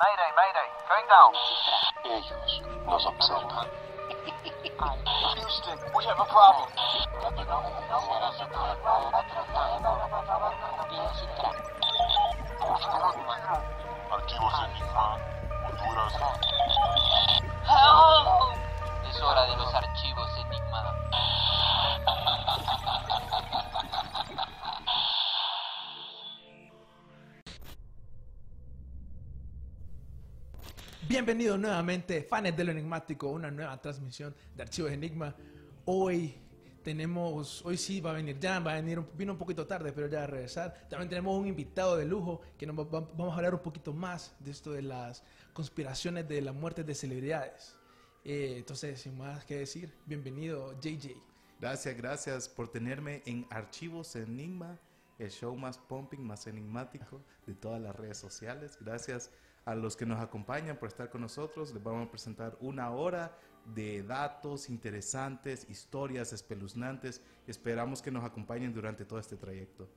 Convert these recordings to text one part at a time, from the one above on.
Mayday, mayday, going down. Ellos nos observan. Houston, we have a problem. Archivos Enigma, Honduras. Es hora de los archivos Bienvenidos nuevamente, fans de lo enigmático, una nueva transmisión de Archivos Enigma. Hoy tenemos, hoy sí va a venir Jan, va a venir, vino un poquito tarde, pero ya va a regresar. También tenemos un invitado de lujo que nos va- va- vamos a hablar un poquito más de esto de las conspiraciones de la muerte de celebridades. Eh, entonces, sin más que decir, bienvenido JJ. Gracias, gracias por tenerme en Archivos Enigma, el show más pumping, más enigmático de todas las redes sociales. Gracias a los que nos acompañan por estar con nosotros. Les vamos a presentar una hora de datos interesantes, historias espeluznantes. Esperamos que nos acompañen durante todo este trayecto.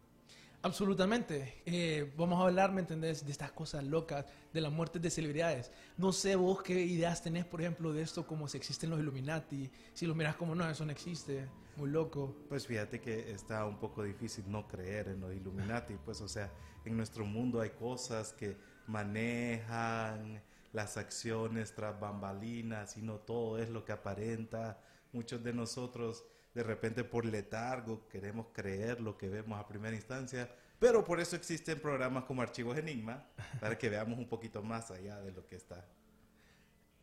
Absolutamente. Eh, vamos a hablar, ¿me entendés? De estas cosas locas, de la muerte de celebridades. No sé vos qué ideas tenés, por ejemplo, de esto, como si existen los Illuminati. Si los miras como no, eso no existe. Muy loco. Pues fíjate que está un poco difícil no creer en los Illuminati, pues o sea, en nuestro mundo hay cosas que manejan las acciones tras bambalinas y no todo es lo que aparenta. Muchos de nosotros de repente por letargo queremos creer lo que vemos a primera instancia, pero por eso existen programas como Archivos Enigma, para que veamos un poquito más allá de lo que está.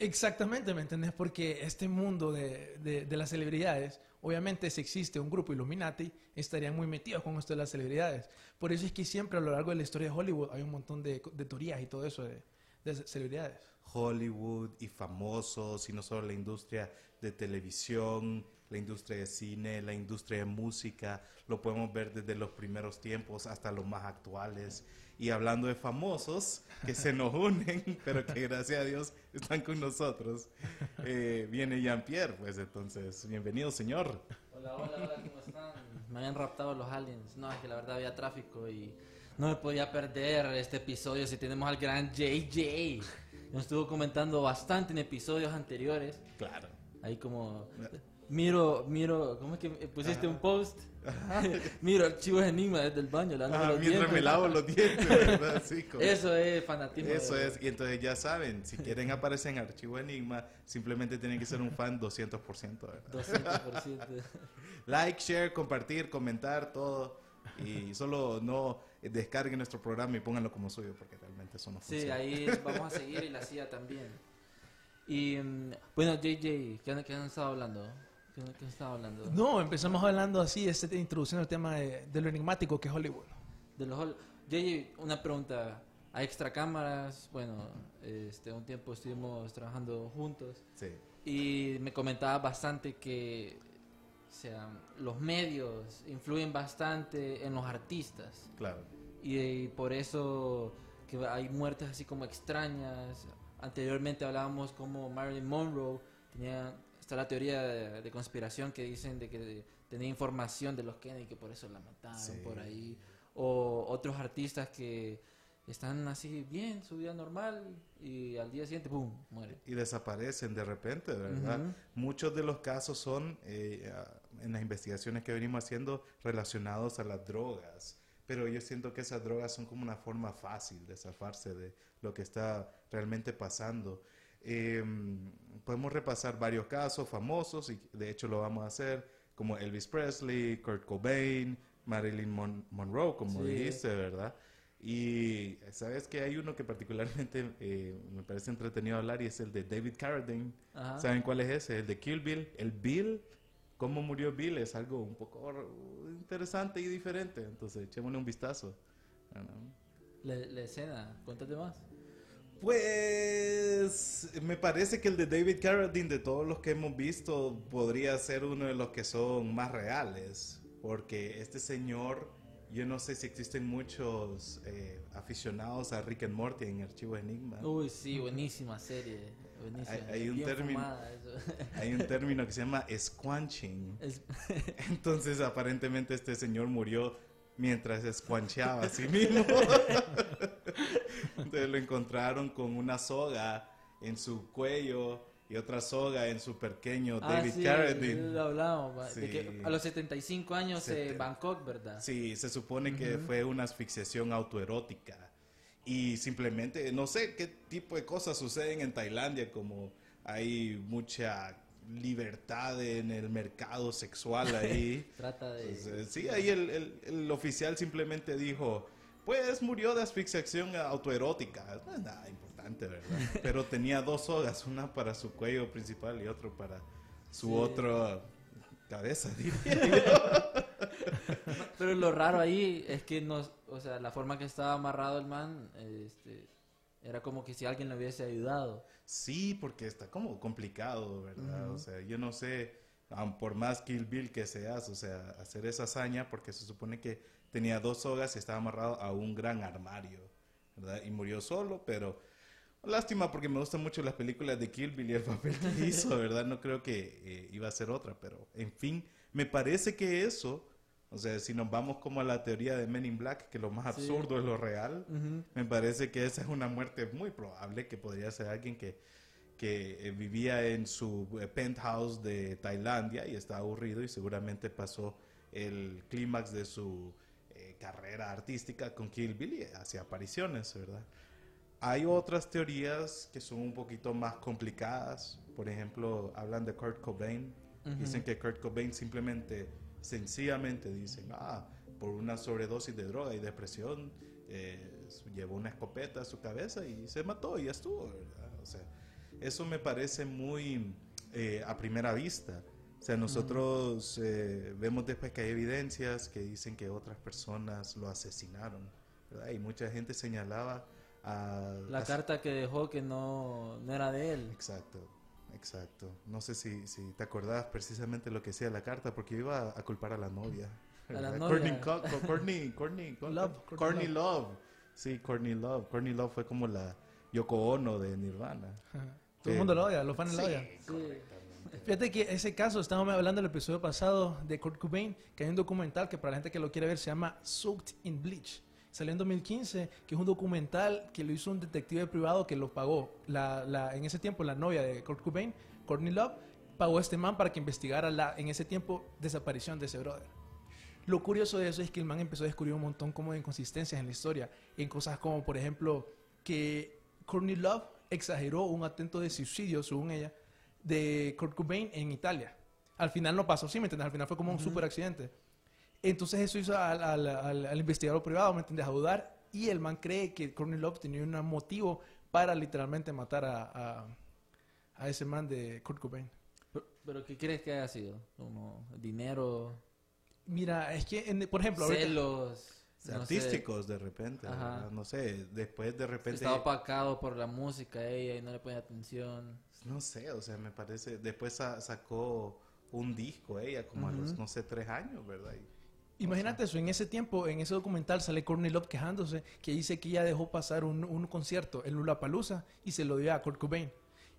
Exactamente, ¿me entendés? Porque este mundo de, de- las celebridades, obviamente si existe un grupo Illuminati, estarían muy metidos con esto de las celebridades. Por eso es que siempre a lo largo de la historia de Hollywood hay un montón de, de teorías y todo eso de, de celebridades. Hollywood y famosos, y no solo la industria de televisión, la industria de cine, la industria de música, lo podemos ver desde los primeros tiempos hasta los más actuales. Y hablando de famosos que se nos unen, pero que gracias a Dios están con nosotros, eh, viene Jean-Pierre, pues entonces, bienvenido señor. Hola, hola, hola, ¿cómo están? Me habían raptado los aliens. No, es que la verdad había tráfico y no me podía perder este episodio si tenemos al gran JJ. Nos estuvo comentando bastante en episodios anteriores. Claro. Ahí como... Miro, miro, ¿cómo es que pusiste un post? miro archivos enigma desde el baño, Ah, mientras dientes. me lavo los dientes, ¿verdad? Sí, como- Eso es fanatismo. Eso de- es, y entonces ya saben, si quieren aparecer en Archivo Enigma, simplemente tienen que ser un fan 200%. ¿verdad? 200%. Like, share, compartir, comentar, todo. Y solo no descarguen nuestro programa y pónganlo como suyo, porque realmente eso no Sí, funciona. ahí vamos a seguir y la CIA también. Y mm, bueno, JJ, ¿qué han, qué han estado hablando? ¿Qué, qué han estado hablando? No, empezamos hablando así, este, introduciendo el tema de, de lo enigmático que es Hollywood. De los hol- JJ, una pregunta. ¿Hay extra cámaras? Bueno, este, un tiempo estuvimos trabajando juntos Sí. y me comentaba bastante que o sea, los medios influyen bastante en los artistas. Claro. Y, eh, por eso que hay muertes así como extrañas. Anteriormente hablábamos como Marilyn Monroe tenía está la teoría de, de conspiración que dicen de que tenía información de los Kennedy que por eso la mataron Sí. por ahí o otros artistas que están así bien su vida normal y al día siguiente ¡pum! muere. Y desaparecen de repente, ¿verdad? Muchos de los casos son, eh, en las investigaciones que venimos haciendo, relacionados a las drogas. Pero yo siento que esas drogas son como una forma fácil de zafarse de lo que está realmente pasando. Eh, podemos repasar varios casos famosos, y de hecho lo vamos a hacer, como Elvis Presley, Kurt Cobain, Marilyn Mon- Monroe, como Sí. dijiste, ¿verdad? Y sabes que hay uno que particularmente eh, me parece entretenido hablar y es el de David Carradine. Ajá. ¿Saben cuál es ese? El de Kill Bill. El Bill, cómo murió Bill es algo un poco interesante y diferente. Entonces, echémosle un vistazo. Ah. La, la escena, cuéntate más. Pues me parece que el de David Carradine, de todos los que hemos visto, podría ser uno de los que son más reales. Porque este señor, yo no sé si existen muchos eh, aficionados a Rick and Morty en Archivo Enigma. Uy, sí, buenísima serie. Buenísima. Hay- hay un término. Hay un término que se llama squanching. Es- Entonces aparentemente este señor murió mientras se escuancheaba a sí mismo. Entonces lo encontraron con una soga en su cuello y otra soga en su pequeño Ah, David sí, Carradine. lo hablamos, va, de Sí. que a los 75 años en Seten- Bangkok, ¿verdad? Sí, se supone que fue una asfixiación autoerótica. Y simplemente, no sé qué tipo de cosas suceden en Tailandia, como hay mucha libertad en el mercado sexual ahí. Trata de... Eh, sí, ahí el, el- el oficial simplemente dijo, pues murió de asfixiación autoerótica. No es nada importante, ¿verdad? Pero tenía dos sogas, una para su cuello principal y otro para su Sí. otra cabeza, diría. Pero lo raro ahí es que nos, o sea, la forma que estaba amarrado el man, este, era como que si alguien le hubiese ayudado. Sí, porque está como complicado, ¿verdad? O sea, yo no sé, por más Kill Bill que seas, o sea, hacer esa hazaña, porque se supone que tenía dos sogas y estaba amarrado a un gran armario, ¿verdad? Y murió solo, pero lástima porque me gustan mucho las películas de Kill Bill y el papel que hizo, ¿verdad? No creo que eh, iba a ser otra, pero en fin, me parece que eso, o sea, si nos vamos como a la teoría de Men in Black, que lo más Sí. absurdo es lo real, me parece que esa es una muerte muy probable, que podría ser alguien que, que eh, vivía en su eh, penthouse de Tailandia y estaba aburrido y seguramente pasó el clímax de su carrera artística con Kill Bill y hacía apariciones, ¿verdad? Hay otras teorías que son un poquito más complicadas. Por ejemplo, hablan de Kurt Cobain. Ujú. Dicen que Kurt Cobain simplemente, sencillamente dicen, ah, por una sobredosis de droga y depresión, eh, llevó una escopeta a su cabeza y se mató y ya estuvo, ¿verdad? O sea, eso me parece muy eh, a primera vista. O sea, nosotros eh, vemos después que hay evidencias que dicen que otras personas lo asesinaron, ¿verdad? Y mucha gente señalaba a... La a- carta que dejó que no, no era de él. Exacto, exacto. No sé si, si te acordabas precisamente lo que decía la carta, porque yo iba a culpar a la novia. A la novia. Courtney Co- Co- Courtney. Love, Courtney Courtney Love. Sí, Courtney Love. Courtney Love fue como la Yoko Ono de Nirvana. Todo el mundo lo odia, los fans lo odian. Sí. Fíjate que ese caso, estábamos hablando en el episodio pasado de Kurt Cobain, que hay un documental que para la gente que lo quiere ver se llama Soaked in Bleach. Salió en 2015, que es un documental que lo hizo un detective privado que lo pagó. La, la- en ese tiempo, la novia de Kurt Cobain, Courtney Love, pagó a este man para que investigara la, en ese tiempo, desaparición de ese brother. Lo curioso de eso es que el man empezó a descubrir un montón como de inconsistencias en la historia. En cosas como, por ejemplo, que Courtney Love exageró un atento de suicidio, según ella, de Kurt Cobain en Italia. Al final no pasó, ¿sí me entiendes? Al final fue como un super accidente. Entonces eso hizo al, al- al- al investigador privado, ¿me entiendes? A dudar. Y el man cree que Courtney Love tenía un motivo para literalmente matar a, a, a ese man de Kurt Cobain. Pero, pero ¿qué crees que haya sido? Como dinero, Mira, es que, en- por ejemplo, ahorita- celos, no sé, Artísticos de repente, no sé, después de repente... estaba opacado por la música ella y no le ponía atención. No sé, o sea, me parece, después sa- sacó un disco ella como a los, no sé, tres años, ¿verdad? Y- Imagínate eso, en ese tiempo, en ese documental sale Courtney Love quejándose que dice que ella dejó pasar un, un concierto en Palusa y se lo dio a Kurt Cobain.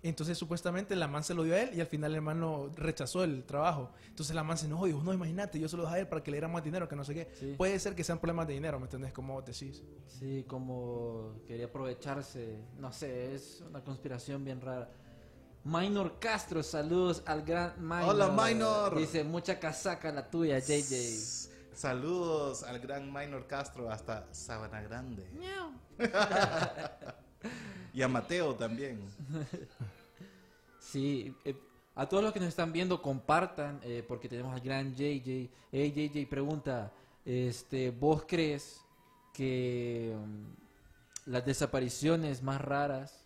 Entonces supuestamente la man se lo dio a él y al final el man no rechazó el trabajo. Entonces la man se enojó y dijo, no, imagínate, yo se lo dejé a él para que le diera más dinero, que no sé qué. Sí. Puede ser que sean problemas de dinero, ¿me entendés? Como decís. Sí, como quería aprovecharse. No sé, es una conspiración bien rara. Minor Castro, saludos al gran Minor. Hola, Minor. Dice, mucha casaca la tuya, JJ. S- Saludos al gran Minor Castro hasta Sabana Grande. y a Mateo también. Sí, eh, a todos los que nos están viendo, compartan, eh, porque tenemos al gran JJ. Hey, JJ, pregunta, este, ¿vos crees que mm, las desapariciones más raras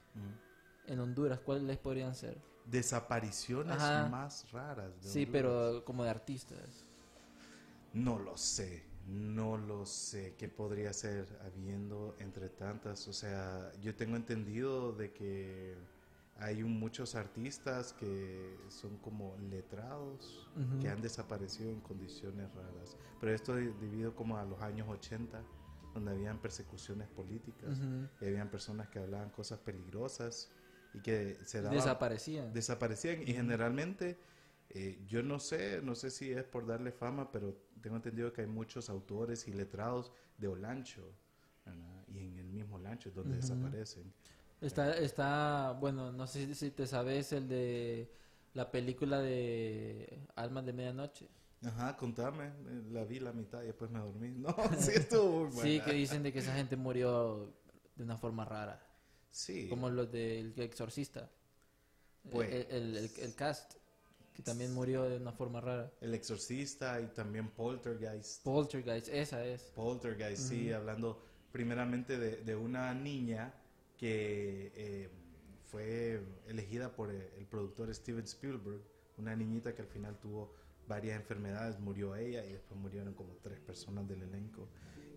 en Honduras, cuáles podrían ser? Desapariciones Ajá. más raras. de Sí, Honduras. pero como de artistas. No lo sé. No lo sé, ¿qué podría ser habiendo entre tantas? O sea, yo tengo entendido de que hay muchos artistas que son como letrados, Ujú. que han desaparecido en condiciones raras. Pero esto es debido como a los años 80, donde habían persecuciones políticas, Ujú. y habían personas que hablaban cosas peligrosas y que se Desaparecían. desaparecían y generalmente eh, yo no sé no sé si es por darle fama pero tengo entendido que hay muchos autores y letrados de Olancho ¿verdad? y en el mismo Olancho es donde desaparecen Está, está, bueno, no sé si te sabes el de la película de Almas de Medianoche. ajá contame eh, la vi la mitad y después me dormí no sí estuvo muy Sí, buena. que dicen de que esa gente murió de una forma rara, sí como los del exorcista. Pues- el, el- el- el cast, que también murió de una forma rara. el exorcista y también Poltergeist Poltergeist, esa es. Poltergeist, sí, hablando primeramente de, de una niña que eh, fue elegida por el, el productor Steven Spielberg, una niñita que al final tuvo varias enfermedades, murió ella y después murieron como tres personas del elenco.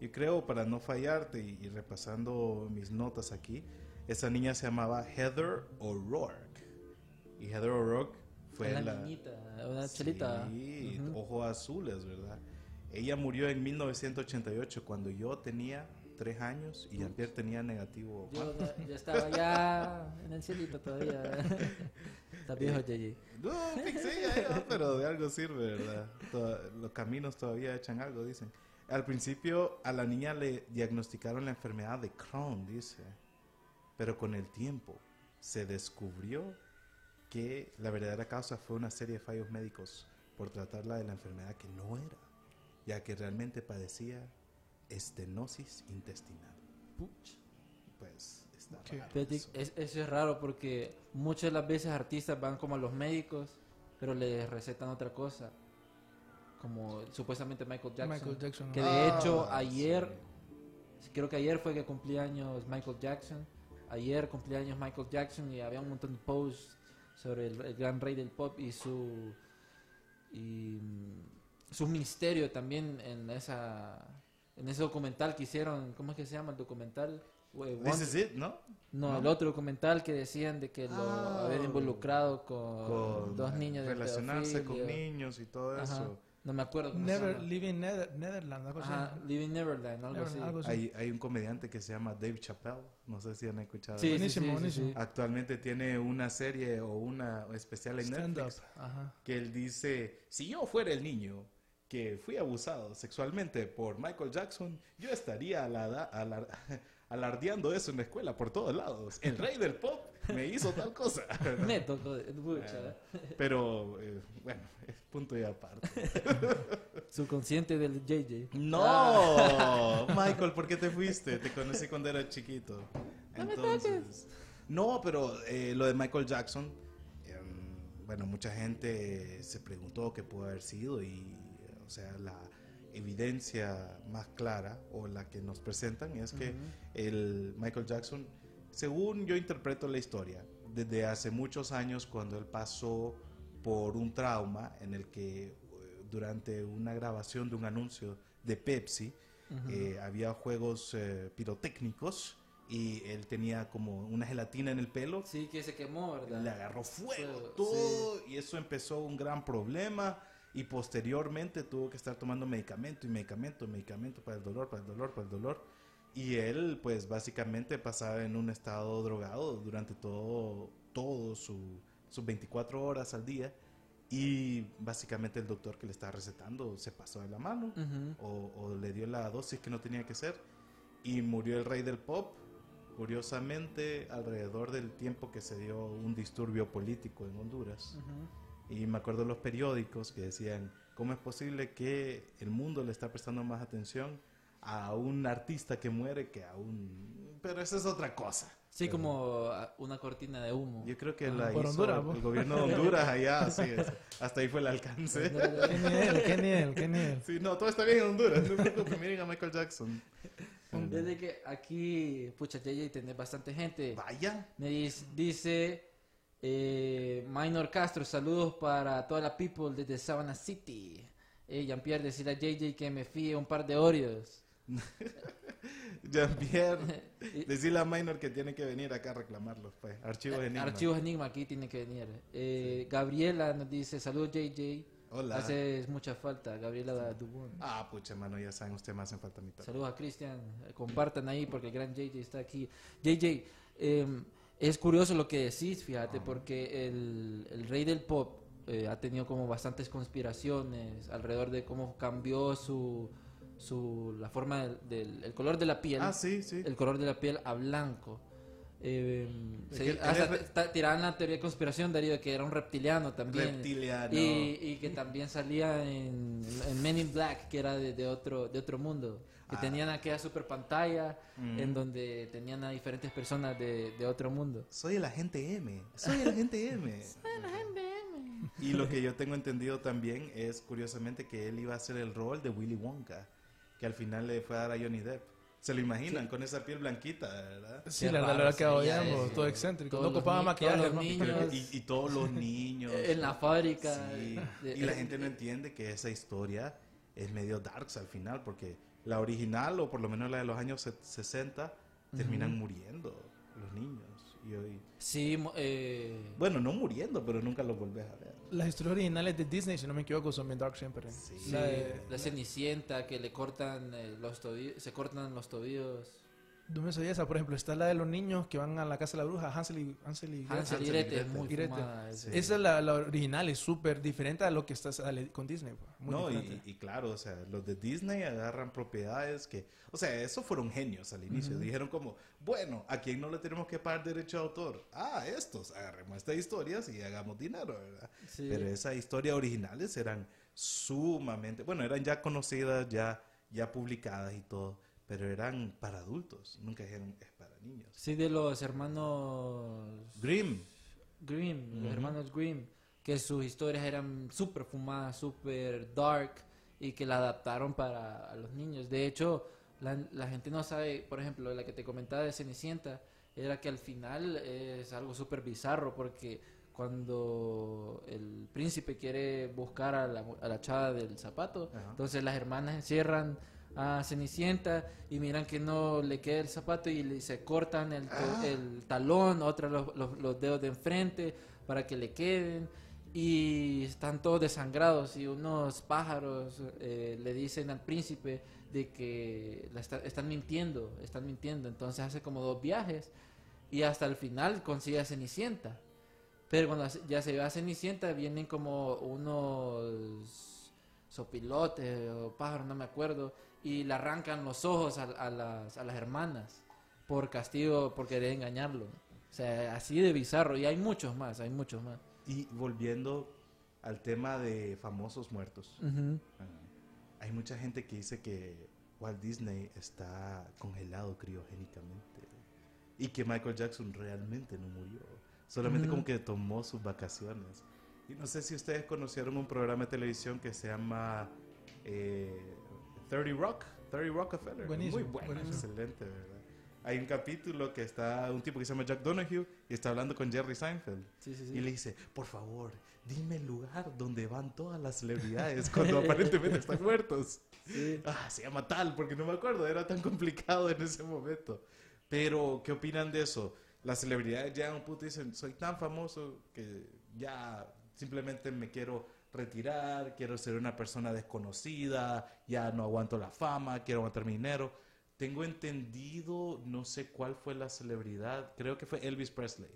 Y creo, para no fallarte y, y repasando mis notas aquí, esa niña se llamaba Heather O'Rourke. Y Heather O'Rourke fue Una la... niñita, una chelita. Sí, Ujú. ojos azules, ¿verdad? Ella murió en 1988 cuando yo tenía tres años y Jean-Pierre tenía negativo. Yo, yo estaba ya en el cielito todavía. Está viejo, JJ. No, ya, pero de algo sirve, ¿verdad? Toda- los caminos todavía echan algo, dicen. Al principio a la niña le diagnosticaron la enfermedad de Crohn, dice. Pero con el tiempo se descubrió que la verdadera causa fue una serie de fallos médicos por tratarla de la enfermedad que no era, ya que realmente padecía estenosis intestinal. Pues está raro eso. es- eso es raro porque muchas de las veces artistas van como a los médicos, pero les recetan otra cosa. Como supuestamente Michael Jackson. Michael Jackson. Que de Ah, hecho ayer, sí. creo que ayer fue que cumplía años Michael Jackson. Ayer cumplía años Michael Jackson y había un montón de posts sobre el, el gran rey del pop y su y mm, su misterio también en esa en ese documental que hicieron, ¿cómo es que se llama el documental? This is it, ¿no? no, ¿No? el otro documental que decían de que lo Ah. habían involucrado con, Con dos niños de relacionarse con pedofilia. niños y todo Ajá. eso. No me acuerdo cómo Never, se llama. Living Nether, Netherlands, algo así. Ajá, Living Neverland, algo Never- así. algo así. Hay, hay un comediante que se llama Dave Chappelle, no sé si han escuchado. Sí, sí, Buenísimo, sí, sí, buenísimo. sí. Actualmente tiene una serie o una especial en Stand up. Netflix Ajá. que él dice, si yo fuera el niño que fui abusado sexualmente por Michael Jackson, yo estaría alada- alar- alardeando eso en la escuela por todos lados. El rey del pop me hizo tal cosa. Me tocó de- pucha. Pero eh, bueno, es punto y aparte. Subconsciente del JJ. No, Michael, ¿por qué te fuiste? Te conocí cuando era chiquito. Entonces, no, pero eh, lo de Michael Jackson, em, bueno, mucha gente se preguntó qué pudo haber sido y, eh, o sea, la evidencia más clara o la que nos presentan es que el Michael Jackson, según yo interpreto la historia, desde hace muchos años cuando él pasó por un trauma en el que eh, durante una grabación de un anuncio de Pepsi eh, había juegos eh, pirotécnicos y él tenía como una gelatina en el pelo. Sí, que se quemó, ¿verdad? le agarró fuego Fuego, todo y eso empezó un gran problema y posteriormente tuvo que estar tomando medicamento y medicamento, medicamento para el dolor, para el dolor, para el dolor. Y él pues básicamente pasaba en un estado drogado durante todo todo su sus 24 horas al día. Y básicamente el doctor que le estaba recetando se pasó de la mano o, o le dio la dosis que no tenía que ser y murió el rey del pop. Curiosamente alrededor del tiempo que se dio un disturbio político en Honduras. Y me acuerdo los periódicos que decían cómo es posible que el mundo le está prestando más atención a un artista que muere que a un pero esa es otra cosa Sí, Pero como ah, una cortina de humo. yo creo que Ajá. la Por hizo Honduras, el ¿no? gobierno de Honduras allá así es. hasta ahí fue el alcance ¿Qué nivel? ¿Qué nivel? ¿Qué nivel? Sí, no, todo está bien en Honduras. No me miren a Michael Jackson. Desde que aquí, pucha, JJ, tenés bastante gente. Vaya. Me dis- dice eh, Minor Castro, saludos para toda la people desde Sabana City. Hey, Jean-Pierre, decirle a JJ que me fíe un par de Oreos. Jean-Pierre, decirle a Minor que tiene que venir acá a reclamarlos, pues. Archivos Enigma. Archivos Enigma, aquí tiene que venir. Eh, Gabriela nos dice, saludos JJ. Hola. Haces mucha falta, Gabriela Dubón. Ah, pucha, mano, ya saben, ustedes me hacen falta también. Saludos a Cristian, eh, compartan ahí porque el gran JJ está aquí. JJ, eh, es curioso lo que decís, fíjate, porque el, el rey del pop eh, ha tenido como bastantes conspiraciones alrededor de cómo cambió su, su la forma del, del- el color de la piel, Ah, sí, sí. el color de la piel a blanco. Eh, Es se- hasta re- tiraban la teoría de conspiración, Darío, de que era un reptiliano también. Reptiliano. Y, y que también salía en, en Men in Black, que era de, de otro, de otro mundo. Que Ah. tenían aquella super pantalla Mm. en donde tenían a diferentes personas de, de otro mundo. Soy el agente M. Soy el agente M. Y lo que yo tengo entendido también es, curiosamente, que él iba a hacer el rol de Willy Wonka, que al final le fue a dar a Johnny Depp. ¿Se lo imaginan? Con esa piel blanquita, ¿verdad? Sí, Qué la verdad, que odiamos, todo excéntrico. Todos no ocupaba maquillaje, todos los hermano. niños. Y, y todos los niños. En la fábrica. Sí. de- Y la gente no entiende que esa historia es medio darks al final, porque la original, o por lo menos la de los años se- 60, terminan muriendo los niños. Y hoy, Sí, eh, bueno, no muriendo, pero nunca los volvés a ver. Las historias originales de Disney, si no me equivoco, son bien dark siempre. Sí. La de- la Cenicienta, que le cortan eh, los tobillos, se cortan los tobillos. No me sabía esa, por ejemplo, está la de los niños que van a la casa de la bruja, Hansel y, Hansel y y fumada, Sí. ese. Esa es la, la original, es súper diferente a lo que está con Disney. pues, Muy no, y, claro, o sea, los de Disney agarran propiedades que, o sea, esos fueron genios al inicio. Dijeron como, bueno, ¿a quién no le tenemos que pagar derecho de autor? Ah, estos, agarremos estas historias y hagamos dinero, ¿verdad? Sí. Pero esas historias originales eran sumamente, bueno, eran ya conocidas, ya, ya publicadas y todo, pero eran para adultos, nunca dijeron es para niños. Sí, de los hermanos Grimm, Grimm, los hermanos Grimm, que sus historias eran súper fumadas, súper dark y que la adaptaron para los niños. De hecho, la, la gente no sabe, por ejemplo, la que te comentaba de Cenicienta, era que al final es algo súper bizarro porque cuando el príncipe quiere buscar a la, a la chava del zapato, entonces las hermanas encierran a Cenicienta y miran que no le queda el zapato y le, se cortan el, Ah. el talón, otras los, los- los dedos de enfrente para que le queden y están todos desangrados y unos pájaros eh, le dicen al príncipe de que la está- están mintiendo, están mintiendo, entonces hace como dos viajes y hasta el final consigue a Cenicienta. Pero cuando ya se va a Cenicienta vienen como unos sopilotes o pájaros, no me acuerdo, y le arrancan los ojos a, a las, a las hermanas por castigo, por querer engañarlo. O sea, así de bizarro. Y hay muchos más, hay muchos más. y volviendo al tema de famosos muertos. Ah, Hay mucha gente que dice que Walt Disney está congelado criogénicamente y que Michael Jackson realmente no murió, solamente como que tomó sus vacaciones. Y no sé si ustedes conocieron un programa de televisión que se llama eh, 30 Rock, 30 Rockefeller. Buenísimo, Muy bueno, buenísimo. excelente, ¿verdad? Hay un capítulo que está un tipo que se llama Jack Donahue y está hablando con Jerry Seinfeld. Sí, sí, sí. Y le dice, por favor, dime el lugar donde van todas las celebridades cuando aparentemente están muertos. Sí. Ah, se llama tal, porque no me acuerdo, era tan complicado en ese momento. Pero, ¿qué opinan de eso? Las celebridades llegan a un punto y dicen, soy tan famoso que ya simplemente me quiero retirar, quiero ser una persona desconocida, ya no aguanto la fama, quiero aguantar mi dinero. Tengo entendido, no sé cuál fue la celebridad, creo que fue Elvis Presley.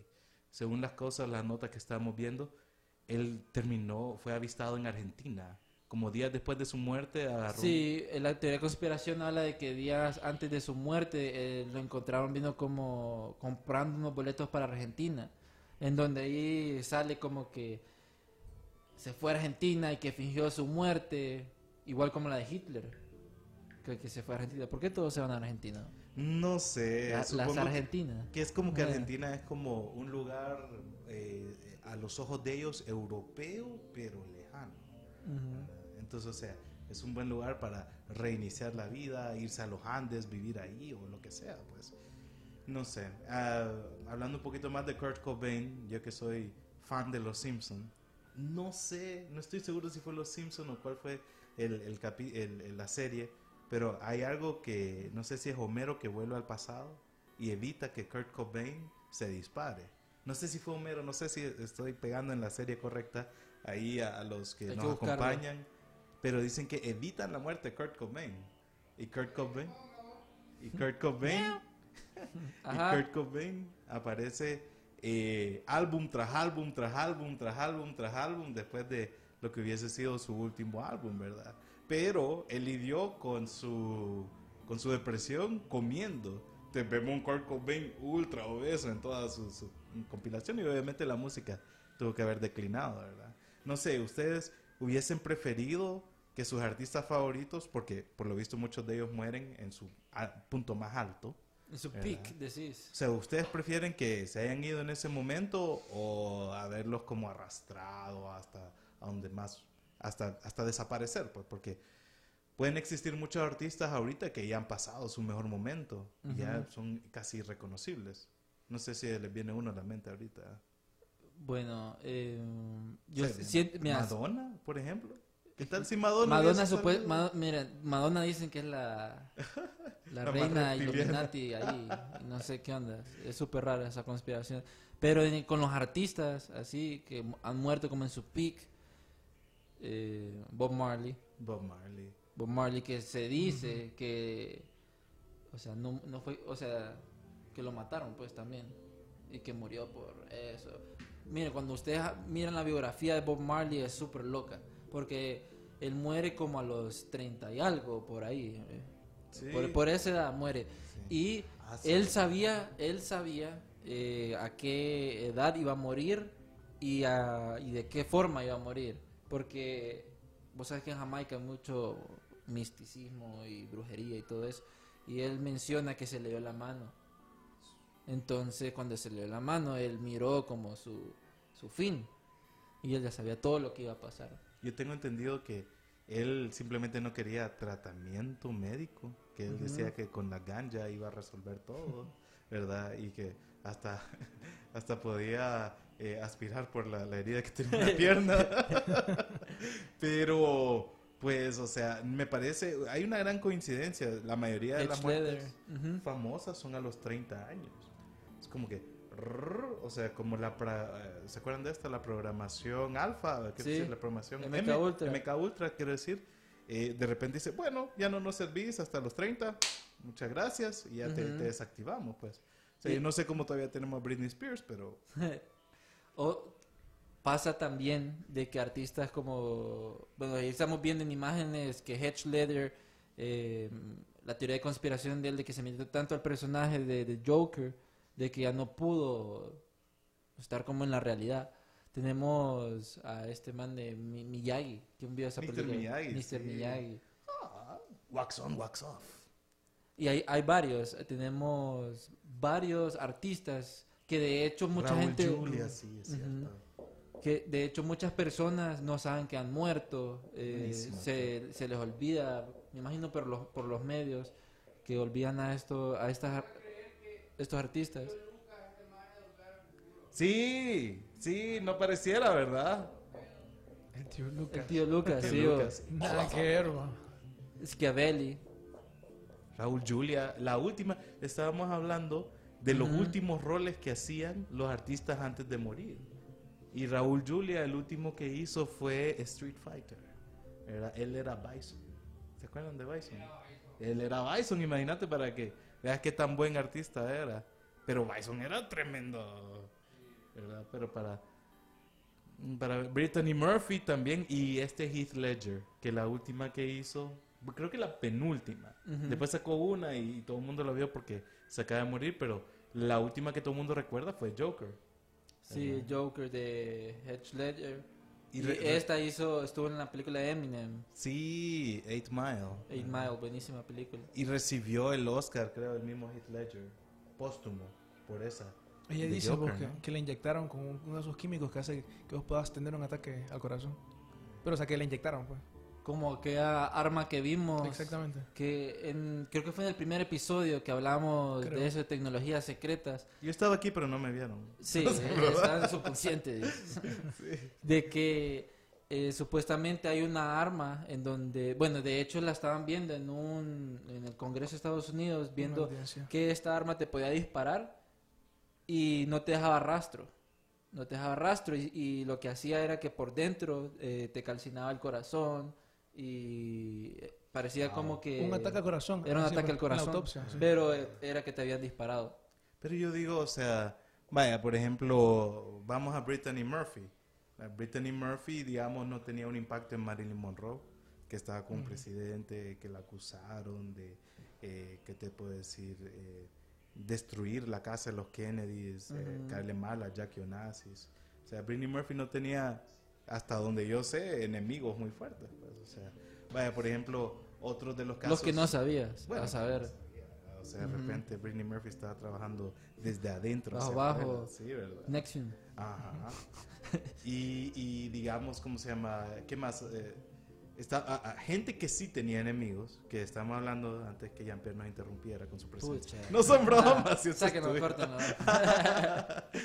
Según las cosas, las notas que estábamos viendo, él terminó, fue avistado en Argentina. Como días después de su muerte, agarró Sí, la teoría de conspiración habla de que días antes de su muerte eh, lo encontraron viendo como comprando unos boletos para Argentina, en donde ahí sale como que se fue a Argentina y que fingió su muerte, igual como la de Hitler, que, que se fue a Argentina. ¿Por qué todos se van a Argentina? No sé, La- las Argentinas. que es como que Bueno. Argentina es como un lugar eh, a los ojos de ellos europeo, pero lejano. Entonces, o sea, es un buen lugar para reiniciar la vida, irse a los Andes, vivir ahí o lo que sea, pues. No sé. Ah, hablando un poquito más de Kurt Cobain, yo que soy fan de Los Simpson, no sé, no estoy seguro si fue Los Simpson o cuál fue el, el capi- el- el- la serie, pero hay algo que no sé si es Homero que vuelve al pasado y evita que Kurt Cobain se dispare. No sé si fue Homero, no sé si estoy pegando en la serie correcta ahí a, a los que Hay nos acompañan, pero dicen que evitan la muerte de Kurt Cobain. Y Kurt Cobain, y Kurt Cobain, y Kurt Cobain aparece eh, álbum tras álbum, tras álbum, tras álbum, tras álbum, después de lo que hubiese sido su último álbum, ¿verdad? Pero él lidió con su, con su depresión comiendo. Te vemos un Kurt Cobain ultra obeso en toda su, su compilación y obviamente la música tuvo que haber declinado, ¿verdad? No sé, ¿ustedes hubiesen preferido que sus artistas favoritos, porque por lo visto muchos de ellos mueren en su punto más alto, En su peak, decís. o sea, ¿ustedes prefieren que se hayan ido en ese momento o haberlos como arrastrado hasta a donde más, hasta, hasta desaparecer? Pues porque pueden existir muchos artistas ahorita que ya han pasado su mejor momento y ya son casi irreconocibles. No sé si les viene uno a la mente ahorita. Bueno, eh, yo O sea, mira, Madonna, por ejemplo. ¿Qué tal si Madonna? Madonna, mira, Madonna dicen que es la, la, La reina. Illuminati ahí, y no sé qué onda, es súper rara esa conspiración. Pero en- con los artistas, así, que han muerto como en su peak, eh, Bob Marley, Bob Marley. Bob Marley que se dice que, o sea, no, no fue, o sea, que lo mataron pues también, y que murió por eso. Mire, cuando ustedes miran la biografía de Bob Marley es súper loca, porque él muere como a los 30 y algo por ahí. eh. Sí. Por, por esa edad muere. Y Ah, sí. él sabía, él sabía eh, a qué edad iba a morir y, a- y de qué forma iba a morir. Porque vos sabes que en Jamaica hay mucho misticismo y brujería y todo eso. Y él menciona que se le dio la mano. Entonces, cuando se le dio la mano, él miró como su, su fin. Y él ya sabía todo lo que iba a pasar. Yo tengo entendido que él simplemente no quería tratamiento médico, que él decía que con la ganja iba a resolver todo, ¿verdad? Y que hasta, hasta podía eh, aspirar por la, la herida que tenía en la pierna. Pero, pues, o sea, me parece, hay una gran coincidencia. La mayoría de las muertes Leather, ujú. famosas son a los 30 años. Es como que, rrr, o sea, como la, pra- eh, ¿se acuerdan de esta? La programación alfa, ¿qué Sí, decir? La programación MK M- Ultra. MK Ultra, quiero decir. Eh, de repente dice, bueno, ya no nos servís hasta los 30, muchas gracias, y ya te, Ujú. te desactivamos, pues. O sea, Sí. no sé cómo todavía tenemos a Britney Spears, pero O pasa también de que artistas como, bueno, ahí estamos viendo en imágenes que Hedge Leather, eh, la teoría de conspiración de él de que se metió tanto al personaje de, de Joker, de que ya no pudo estar como en la realidad. Tenemos a este man de Mi- Miyagi, que vio esa Mr. película. Miyagi, Mr. sí. Miyagi. wax on, wax off. Y hay, hay varios, tenemos varios artistas que de hecho mucha Raúl gente... Julia, sí, es Ujú. cierto. que de hecho muchas personas no saben que han muerto, eh, se, se les olvida, me imagino por los, por los medios, que olvidan a, esto, a estas, estos artistas. Sí, sí, no pareciera, ¿verdad? El tío Lucas. El tío Lucas, Tío sí, o Lucas. Nada que ver. Schiavelli. Raúl Julia, la última, estábamos hablando de los últimos roles que hacían los artistas antes de morir. Y Raúl Julia, el último que hizo fue Street Fighter. Era, él era Bison. ¿Se acuerdan de Bison? Él era Bison, imagínate para que veas qué tan buen artista era. Pero Bison era tremendo. ¿Verdad? Pero para, para Brittany Murphy también y este Heath Ledger, que la última que hizo, creo que la penúltima. Después sacó una y todo el mundo la vio porque se acaba de morir, pero la última que todo el mundo recuerda fue Joker. Sí, Joker de Hedge Ledger. Y Y, re- esta hizo, estuvo en la película de Eminem, Sí, Eight Mile. Eight Mile, buenísima película. Y recibió el Oscar, creo, el mismo Heath Ledger, póstumo, por esa. Ella dice Joker, vos, que, ¿no? que le inyectaron con un- uno de esos químicos que hace que vos puedas tener un ataque al corazón. Pero, o sea, que le inyectaron, pues. Como aquella arma que vimos. Exactamente. Que en, creo que fue en el primer episodio que hablamos Creo. de eso, de tecnologías secretas. Yo estaba aquí, pero no me vieron. Sí, está en subconsciente. De que eh, supuestamente hay una arma en donde, bueno, de hecho la estaban viendo en un, en el Congreso de Estados Unidos, viendo que esta arma te podía disparar y no te dejaba rastro. No te dejaba rastro y, y lo que hacía era que por dentro eh, te calcinaba el corazón y eh, parecía como que... Un ataque al corazón. Era un ataque al corazón, autopsia, sí. pero eh, era que te habían disparado. Pero yo digo, o sea, vaya, por ejemplo, vamos a Brittany Murphy. La Brittany Murphy, digamos, no tenía un impacto en Marilyn Monroe, que estaba con un presidente que la acusaron de, eh, ¿qué te puedo decir? Eh, destruir la casa de los Kennedys, eh, caerle mal a Jackie Onassis. O sea, Brittany Murphy no tenía, hasta donde yo sé, enemigos muy fuertes. pues, o sea, vaya, por ejemplo, otros de los casos... Los que no sabías, Bueno, a saber. O sea, de Ujú. repente Britney Murphy estaba trabajando desde adentro Bajo, bajo. Sí, ¿verdad? Nexium. Ajá. Y, y digamos, ¿cómo se llama? ¿Qué más? Eh, está, a- a- gente que sí tenía enemigos, que estamos hablando antes que Jean-Pierre nos interrumpiera con su presencia. Pucha. No son bromas, si usted Sáquenlo, estuviera- córtenlo.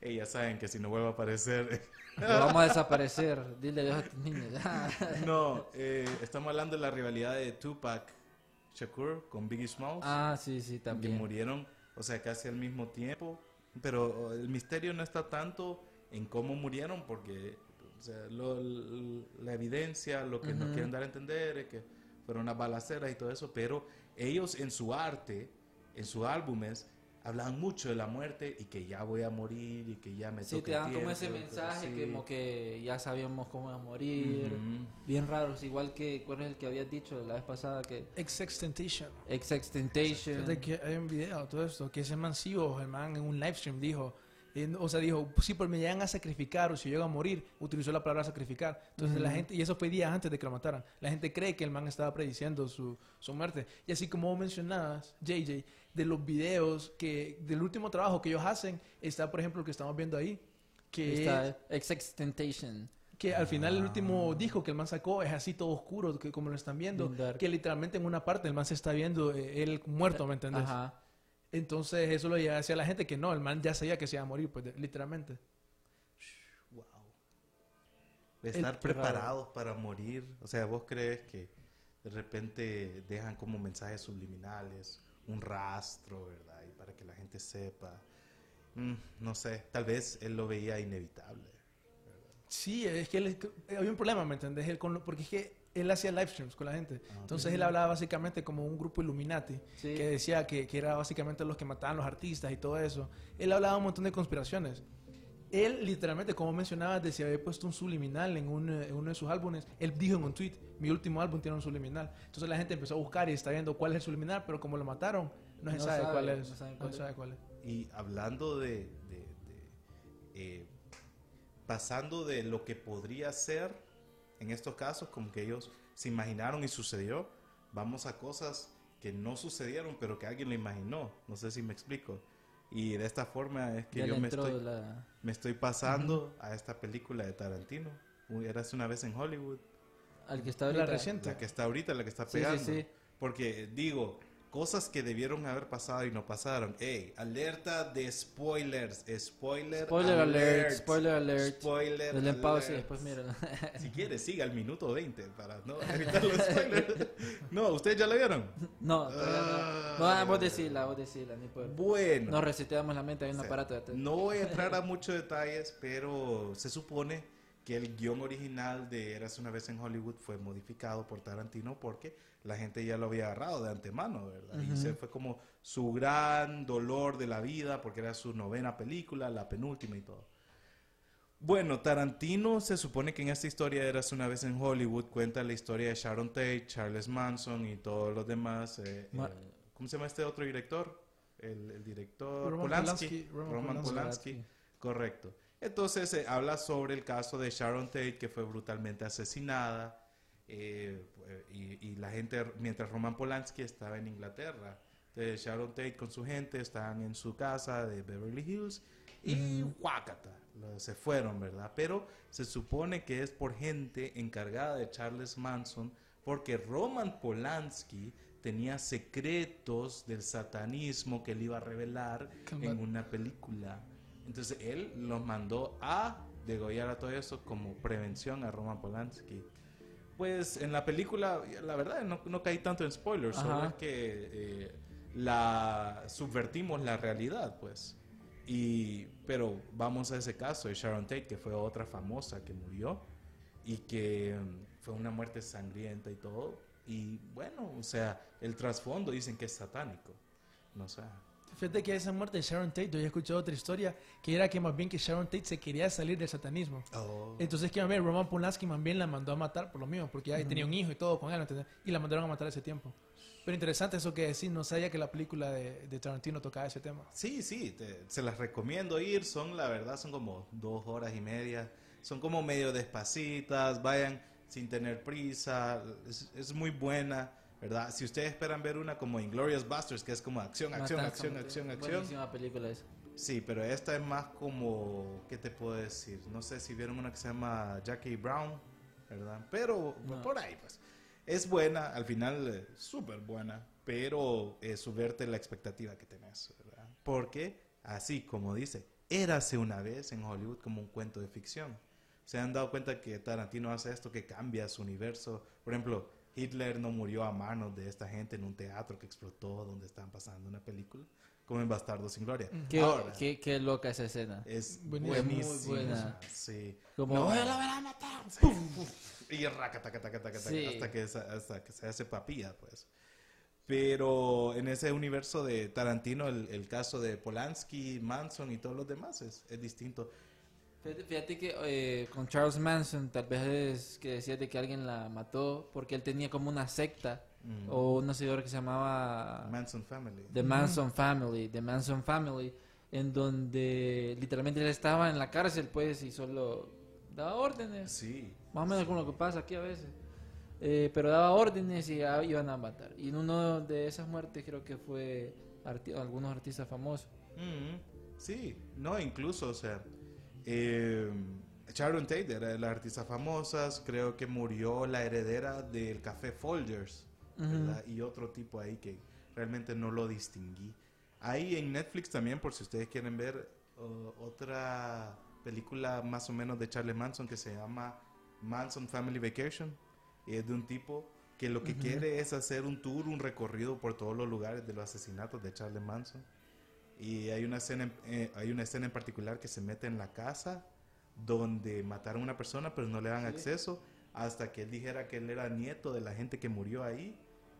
Ey, ya saben que si no vuelve a aparecer... Lo vamos a desaparecer. Dile a tus niños. no, eh, estamos hablando de la rivalidad de Tupac Shakur con Biggie Smalls. ah, sí, sí, que también. murieron, o sea, casi al mismo tiempo. Pero el misterio no está tanto en cómo murieron, porque o sea, lo- la evidencia, lo que nos quieren dar a entender es que fueron unas balaceras y todo eso, pero ellos en su arte, en sus álbumes, hablaban mucho de la muerte y que ya voy a morir y que ya me Sí, toca te dan como ese mensaje sí. que como que ya sabíamos cómo iba a morir. Ujú. Bien raros, igual que, ¿cuál es el que habías dicho la vez pasada? Que Ex-Extentation. Ex-Extentation. Fíjate que hay un video, todo esto, que ese man sí, el man en un live stream dijo, eh, o sea, dijo, si por me llegan a sacrificar o si yo llego a morir, utilizó la palabra sacrificar. Entonces la Ujú. gente, y eso fue días antes de que lo mataran, la gente cree que el man estaba prediciendo su, su muerte. Y así como mencionabas, JJ, de los videos que, del último trabajo que ellos hacen, está por ejemplo el que estamos viendo ahí, que, Está Ex-Extentation. que al final el último disco que el man sacó es así todo oscuro, que como lo están viendo, que literalmente en una parte el man se está viendo eh, él muerto, ¿me entendés? Ajá. Entonces eso lo lleva hacia la gente que no, el man ya sabía que se iba a morir, pues de- literalmente. Wow. De estar raro. preparados para morir. O sea, ¿vos crees que de repente dejan como mensajes subliminales, un rastro, ¿verdad? Y para que la gente sepa. Mm, no sé, tal vez él lo veía inevitable. Sí, es que él, había un problema, ¿me entendés? Él con lo- porque es que él hacía live streams con la gente. Ah, Entonces él hablaba básicamente como un grupo Illuminati, Sí. que decía que, que era básicamente los que mataban los artistas y todo eso. Él hablaba un montón de conspiraciones. Él literalmente, como mencionabas, decía había puesto un subliminal en, un, eh, en uno de sus álbumes. Él dijo en un tweet, mi último álbum tiene un subliminal. Entonces la gente empezó a buscar y está viendo cuál es el subliminal, pero como lo mataron, no se sabe, sabe, cuál es. no cuál es. sabe cuál es. Y hablando de, de- de, eh, pasando de lo que podría ser en estos casos, como que ellos se imaginaron y sucedió, vamos a cosas que no sucedieron, pero que alguien lo imaginó. No sé si me explico. Y de esta forma es que Ya yo me estoy, la... me estoy pasando a esta película de Tarantino. Eras una vez en Hollywood. Al que está La ahorita. reciente. La que está ahorita, la que está Sí, sí, pegando. sí. Porque digo, cosas que debieron haber pasado y no pasaron. Ey, alerta de spoilers. Spoiler, Spoiler alert, spoiler alert. Spoiler Denle pausa y alert. después míralo. Si quieres, siga al minuto 20 para no evitar los spoilers. no, ¿ustedes ya la vieron? No, todavía no. No, vos decila, vos decila, ni por... Bueno. Nos reseteamos la mente, hay un O sea, aparato de No voy a entrar a muchos detalles, pero se supone que el guion original de Eras una vez en Hollywood fue modificado por Tarantino porque la gente ya lo había agarrado de antemano, ¿verdad? Y ese fue como su gran dolor de la vida porque era su novena película, la penúltima y todo. Bueno, Tarantino se supone que en esta historia de Eras una vez en Hollywood cuenta la historia de Sharon Tate, Charles Manson y todos los demás. eh, Ma- ¿Cómo se llama este otro director? El, el director Roman Polanski. Polanski, Roman Roman Polanski. Polanski. Correcto. Entonces se habla sobre el caso de Sharon Tate que fue brutalmente asesinada eh, y, y la gente, mientras Roman Polanski estaba en Inglaterra, entonces Sharon Tate con su gente estaban en su casa de Beverly Hills y guácata, lo- se fueron, ¿verdad? Pero se supone que es por gente encargada de Charles Manson porque Roman Polanski tenía secretos del satanismo que él iba a revelar en una película. Entonces él los mandó a degollar a todo eso como prevención a Roman Polanski. Pues en la película, la verdad, no, no caí tanto en spoilers, solo Ajá. es que eh, la subvertimos la realidad, pues. Y, pero vamos a ese caso de Sharon Tate, que fue otra famosa que murió y que mm, fue una muerte sangrienta y todo. Y bueno, o sea, el trasfondo dicen que es satánico. No sé. Fíjate que esa muerte de Sharon Tate, yo había escuchado otra historia que era que más bien que Sharon Tate se quería salir del satanismo. Entonces que más bien Roman Polanski más bien la mandó a matar por lo mismo, porque ya tenía un hijo y todo con él, ¿entendés? Y la mandaron a matar ese tiempo. Pero interesante eso que decís, no sabía que la película de, de Tarantino tocaba ese tema. Sí, sí, te- se las recomiendo ir. Son, la verdad, son como dos horas y media. Son como medio despacitas, vayan sin tener prisa. Es, es muy buena, ¿verdad? Si ustedes esperan ver una como Inglorious Busters, que es como acción, acción, Matanza, acción, acción, acción. Buenísima película esa. Sí, pero esta es más como, ¿qué te puedo decir? No sé si vieron una que se llama Jackie Brown, ¿verdad? Pero No. por ahí, pues. Es buena, al final eh, súper buena, pero eh, subverte la expectativa que tenés, ¿verdad? Porque, así como dice, érase una vez en Hollywood como un cuento de ficción. Se han dado cuenta que Tarantino hace esto que cambia su universo. Por ejemplo, Hitler no murió a manos de esta gente en un teatro que explotó donde estaban pasando una película, como en Bastardo sin Gloria. Qué, Ahora, qué, qué loca esa escena. es buena. Sí. Como, No, "Voy a la ver a matar". Y raca, taca, taca, taca, Sí. hasta, que, sa- hasta que se hace papilla, pues. Pero en ese universo de Tarantino, el, el caso de Polanski, Manson y todos los demás es, es distinto. Fíjate, que eh, con Charles Manson tal vez es que decías de que alguien la mató porque él tenía como una secta Mm. o una seguidora que se llamaba Manson Family. The Manson Family, The Manson Family, en donde literalmente él estaba en la cárcel pues y solo daba órdenes, Sí. más o menos como lo que pasa aquí a veces. Eh, pero daba órdenes y iban a matar. Y en uno de esas muertes creo que fue arti- algunos artistas famosos. Mm, sí, no, incluso, o sea, eh, Sharon Tate era de las artistas famosas, creo que murió la heredera del café Folgers. Y otro tipo ahí que realmente no lo distinguí. Ahí en Netflix también, por si ustedes quieren ver uh, otra película más o menos de Charlie Manson que se llama Manson Family Vacation, y es de un tipo que lo que quiere es hacer un tour, un recorrido por todos los lugares de los asesinatos de Charlie Manson. Y hay una escena, en- eh, hay una escena en particular que se mete en la casa donde mataron a una persona, pero no le dan acceso hasta que él dijera que él era nieto de la gente que murió ahí.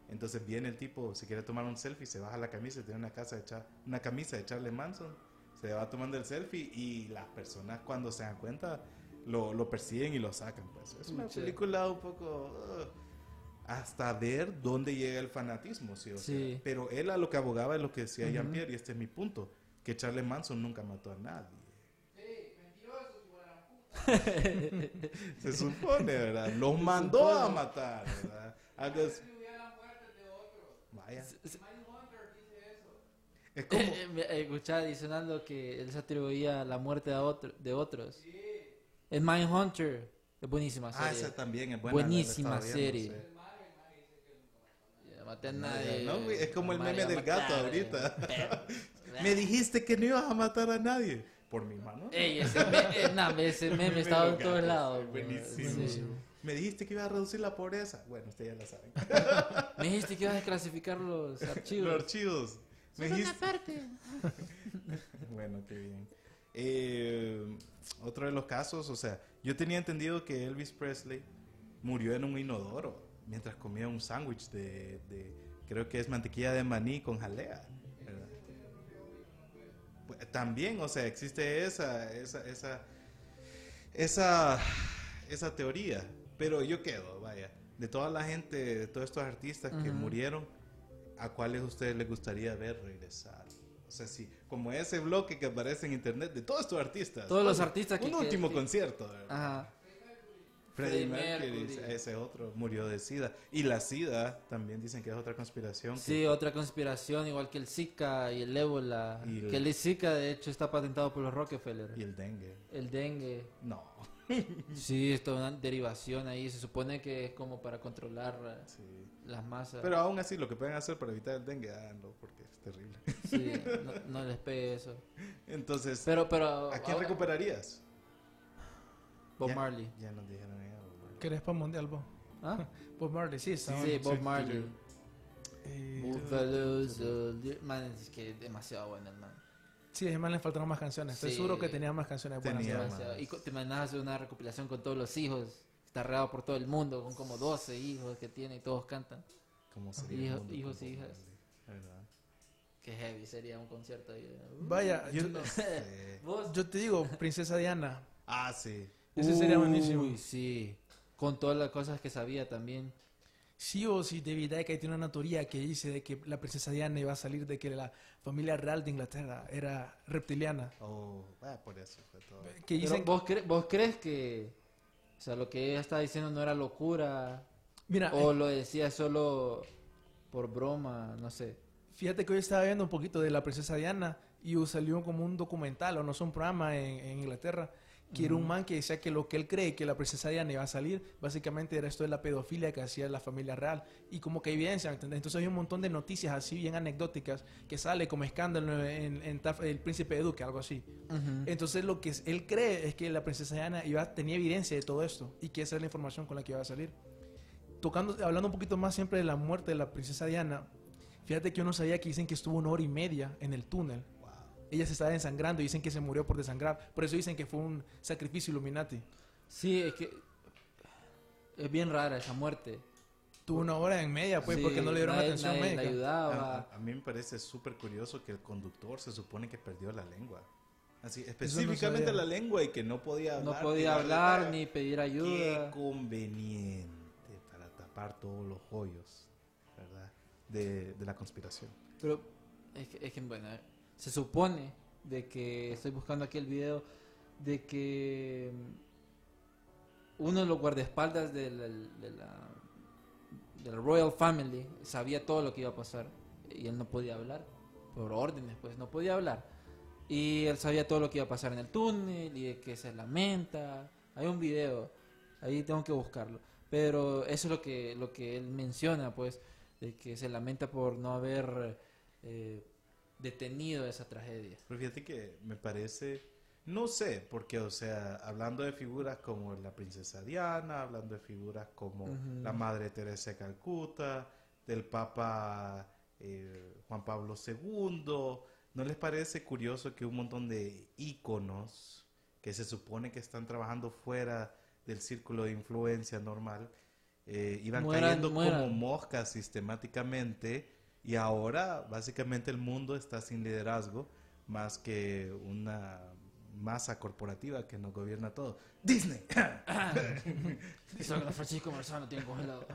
Entonces viene el tipo, se quiere tomar un selfie, se baja la camisa tiene una, casa de Cha- una camisa de Charlie Manson. Se va tomando el selfie y las personas cuando se dan cuenta lo, lo persiguen y lo sacan. Pues. Es una Pucha. película un poco... uh, hasta ver dónde llega el fanatismo, ¿sí? O sea, Sí. pero él a lo que abogaba es lo que decía Jean-Pierre, y este es mi punto, que Charlie Manson nunca mató a nadie. Se supone, ¿verdad? Los mandó a matar, ¿verdad? Vaya. Es como... Eh, Escuchaba diciendo que él se atribuía la muerte de, otro, de otros. Es Mindhunter. Es buenísima serie. Ah, esa también es buena. Buenísima serie. Maté a nadie. No, güey, es como el meme del gato ahorita. eh. Me dijiste que no ibas a matar a nadie. Por mi mano. Ey, ese, me, eh, nah, ese meme estaba en todos lados. Buenísimo. Sí. Me dijiste que ibas a reducir la pobreza. Bueno, ustedes ya la saben. Me dijiste que ibas a desclasificar los archivos. Los archivos. Me dijiste- bueno, qué bien. Eh, otro de los casos, o sea, yo tenía entendido que Elvis Presley murió en un inodoro mientras comía un sándwich de, de- creo que es mantequilla de maní con jalea. ¿verdad? También, o sea, existe esa, esa, esa, esa, esa teoría. Pero yo quedo, vaya, de toda la gente, de todos estos artistas que Ujú. murieron, ¿a cuáles a ustedes les gustaría ver regresar? O sea, sí, como ese bloque que aparece en internet de todos estos artistas. Todos los artistas que- Un que- último que- concierto. ¿verdad? Ajá. Freddie Mercury, Mercury. ese otro, murió de SIDA. Y la SIDA también dicen que es otra conspiración. que- Sí, otra conspiración, igual que el Zika y el ébola. Y el- Que el Zika, de hecho, está patentado por los Rockefeller. Y el dengue. El dengue. No. Sí, es toda una derivación ahí. Se supone que es como para controlar eh, Sí. las masas. Pero aún así, lo que pueden hacer para evitar el dengue, háganlo, porque es terrible. Sí, no, no les pegue eso. Entonces, Pero, pero. ¿a quién ahora- recuperarías? Bob Ya- Marley. Ya nos dijeron Bob. ¿Querés para mundial, vos? ¿Ah? Bob Marley, sí, está Sí, bueno. Bob Marley. Eh, Buffalo Soldier. Man, es que demasiado bueno el man. sí, a ese man le faltaron más canciones. Estoy Sí. seguro que tenía más canciones buenas. Tenía. Demasiado. más. Y te mandas a hacer una recopilación con todos los hijos. Está regado por todo el mundo, con como 12 hijos que tiene y todos cantan. ¿Cómo sería el Hijo- mundo hijos y Bob hijas. Qué heavy sería un concierto ahí. Uh. Vaya, Yo yo, no sé. ¿Vos? yo te digo, Princesa Diana. Ah, sí. Ese sería buenísimo. Uy, sí. Con todas las cosas que sabía también. Sí o sí, David Icke tiene una teoría que dice de que la princesa Diana iba a salir de que la familia real de Inglaterra era reptiliana. Oh, ah, por eso fue todo. Que Pero dicen, ¿vos, cre- ¿Vos crees que o sea, lo que ella estaba diciendo no era locura? mira, ¿O eh, lo decía solo por broma? No sé. fíjate que hoy estaba viendo un poquito de la princesa Diana y salió como un documental o no sé, un programa en, en Inglaterra que era un man que decía que lo que él cree que la princesa Diana iba a salir, básicamente era esto de la pedofilia que hacía la familia real y como que evidencia, ¿me ¿entendés? Entonces hay un montón de noticias así bien anecdóticas que sale como escándalo en, en Taf- El Príncipe de Duque, algo así. Entonces lo que él cree es que la princesa Diana iba, tenía evidencia de todo esto y que esa es la información con la que iba a salir. Tocando, hablando un poquito más siempre de la muerte de la princesa Diana, fíjate que yo no sabía que dicen que estuvo una hora y media en el túnel. Ella se estaba desangrando y dicen que se murió por desangrar. Por eso dicen que fue un sacrificio Illuminati. Sí, es que es bien rara esa muerte. Tuvo una hora y media, pues, Sí, porque no le dieron nadie- atención nadie médica. ayudaba. A, a- a mí me parece súper curioso que el conductor se supone que perdió la lengua. Así, específicamente sabía. la lengua y que no podía no hablar. podía tirarle hablar ni pedir Qué ayuda. conveniente para tapar todos los hoyos, ¿verdad? De, de la conspiración. Pero es que, es que, bueno, se supone de que estoy buscando aquí el video de que mm, uno de los guardaespaldas de la, Royal Family sabía todo lo que iba a pasar y él no podía hablar por órdenes, pues no podía hablar. Y él sabía todo lo que iba a pasar en el túnel y de que se lamenta. Hay un video, ahí tengo que buscarlo. Pero eso es lo que, lo que él menciona, pues, de que se lamenta por no haber eh, detenido esa tragedia. Pero fíjate que me parece, no sé, porque, o sea, hablando de figuras como la princesa Diana, hablando de figuras como la Madre Teresa de Calcuta, del Papa eh, Juan Pablo II, ¿no les parece curioso que un montón de íconos que se supone que están trabajando fuera del círculo de influencia normal, eh, iban Mueran, cayendo como moscas sistemáticamente y ahora básicamente el mundo está sin liderazgo más que una masa corporativa que nos gobierna todo. Disney. Que Francisco Marzano tienen congelado.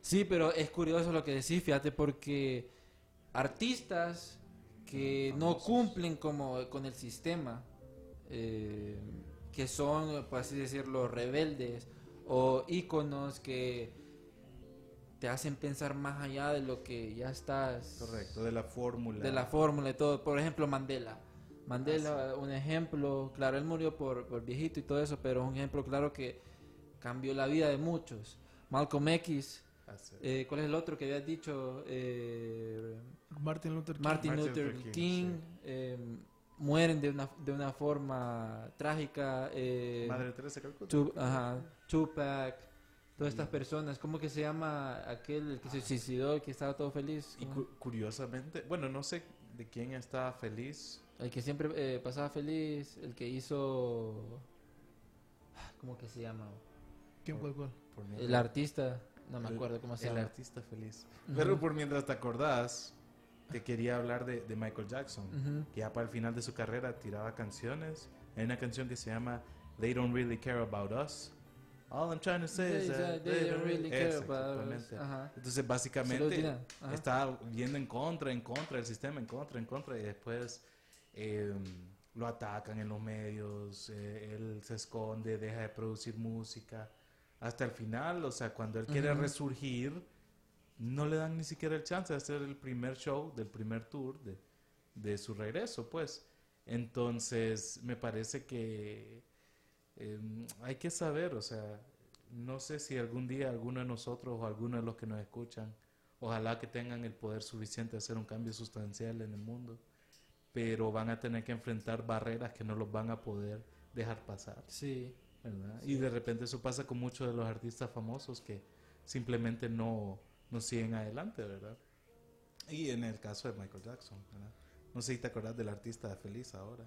sí, pero es curioso lo que decís, fíjate, porque artistas que no cumplen como con el sistema, eh, que son, por así decirlo, rebeldes o íconos que te hacen pensar más allá de lo que ya estás Correcto, de la fórmula. de la fórmula y todo. Por ejemplo, Mandela. Mandela, un ejemplo, claro, él murió por, por viejito y todo eso, pero es un ejemplo claro que cambió la vida de muchos. Malcolm X, eh, ¿cuál es el otro que habías dicho? Eh, Martin Luther King. Martin, Martin Luther King, eh, mueren de una, de una forma trágica. eh, Madre Teresa de Calcuta. Ajá, Tupac, todas estas personas, ¿cómo que se llama aquel el que se suicidó y que estaba todo feliz? Y cu- curiosamente, bueno, no sé de quién está feliz. El que siempre eh, pasaba feliz, el que hizo... ¿Cómo que se llama? ¿Quién, cuál, cuál? por El artista, no me el- acuerdo cómo se el llama. artista feliz. Pero por mientras te acordás, te quería hablar de, de Michael Jackson, que ya para el final de su carrera tiraba canciones. Hay una canción que se llama They Don't Really Care About Us. All I'm trying to say is that they don't really care about us. Entonces, básicamente, está viendo en contra, en contra del sistema, en contra, en contra, y después eh, lo atacan en los medios, eh, él se esconde, deja de producir música, hasta el final, o sea, cuando él quiere resurgir, no le dan ni siquiera el chance de hacer el primer show del primer tour de, de su regreso, pues. Entonces, me parece que eh, hay que saber, o sea, no sé si algún día alguno de nosotros o alguno de los que nos escuchan, ojalá que tengan el poder suficiente de hacer un cambio sustancial en el mundo, pero van a tener que enfrentar barreras que no los van a poder dejar pasar. Sí. ¿verdad? Y de repente eso pasa con muchos de los artistas famosos que simplemente no, no siguen adelante, ¿verdad? Y en el caso de Michael Jackson, ¿verdad? No sé si te acordás del artista feliz ahora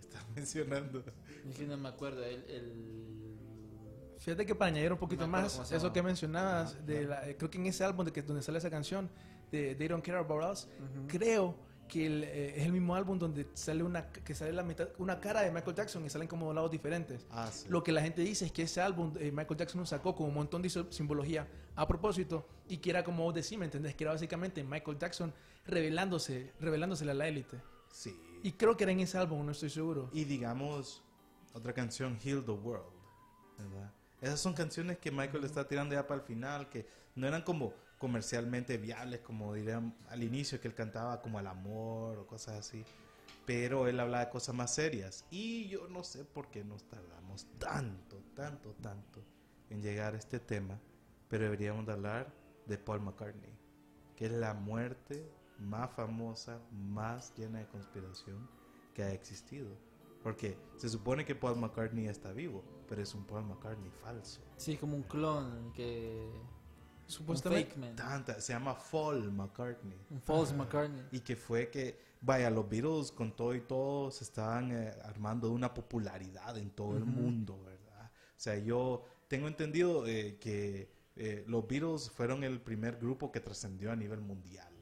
estás mencionando. Es que no me acuerdo. El, el... Fíjate que para añadir un poquito No más, eso que mencionabas, Ajá, de la- eh, creo que en ese álbum de que, donde sale esa canción, de They Don't Care About Us, creo que el, eh, es el mismo álbum donde sale una que sale la mitad, una cara de Michael Jackson y salen como lados diferentes. Ah, sí. Lo que la gente dice es que ese álbum eh, Michael Jackson lo sacó con un montón de sim- simbología a propósito y que era como vos decís, ¿me entendés? Que era básicamente Michael Jackson revelándose, revelándosele a la élite. Sí. Y creo que era en ese álbum, no estoy seguro. Y digamos, otra canción, Heal the World, ¿verdad? Esas son canciones que Michael está tirando ya para el final, que no eran como comercialmente viables, como dirían al inicio, que él cantaba como al amor o cosas así. Pero él hablaba de cosas más serias. Y yo no sé por qué nos tardamos tanto, tanto, tanto en llegar a este tema. Pero deberíamos de hablar de Paul McCartney, que es la muerte más famosa, más llena de conspiración que ha existido. Porque se supone que Paul McCartney está vivo, pero es un Paul McCartney falso. Sí, como un clon que... Un Supuestamente. fake man. Tanta, se llama Paul McCartney. Un false McCartney. Y que fue que, vaya, los Beatles con todo y todo se estaban eh, armando una popularidad en todo el mundo, ¿verdad? O sea, yo tengo entendido eh, que eh, los Beatles fueron el primer grupo que trascendió a nivel mundial.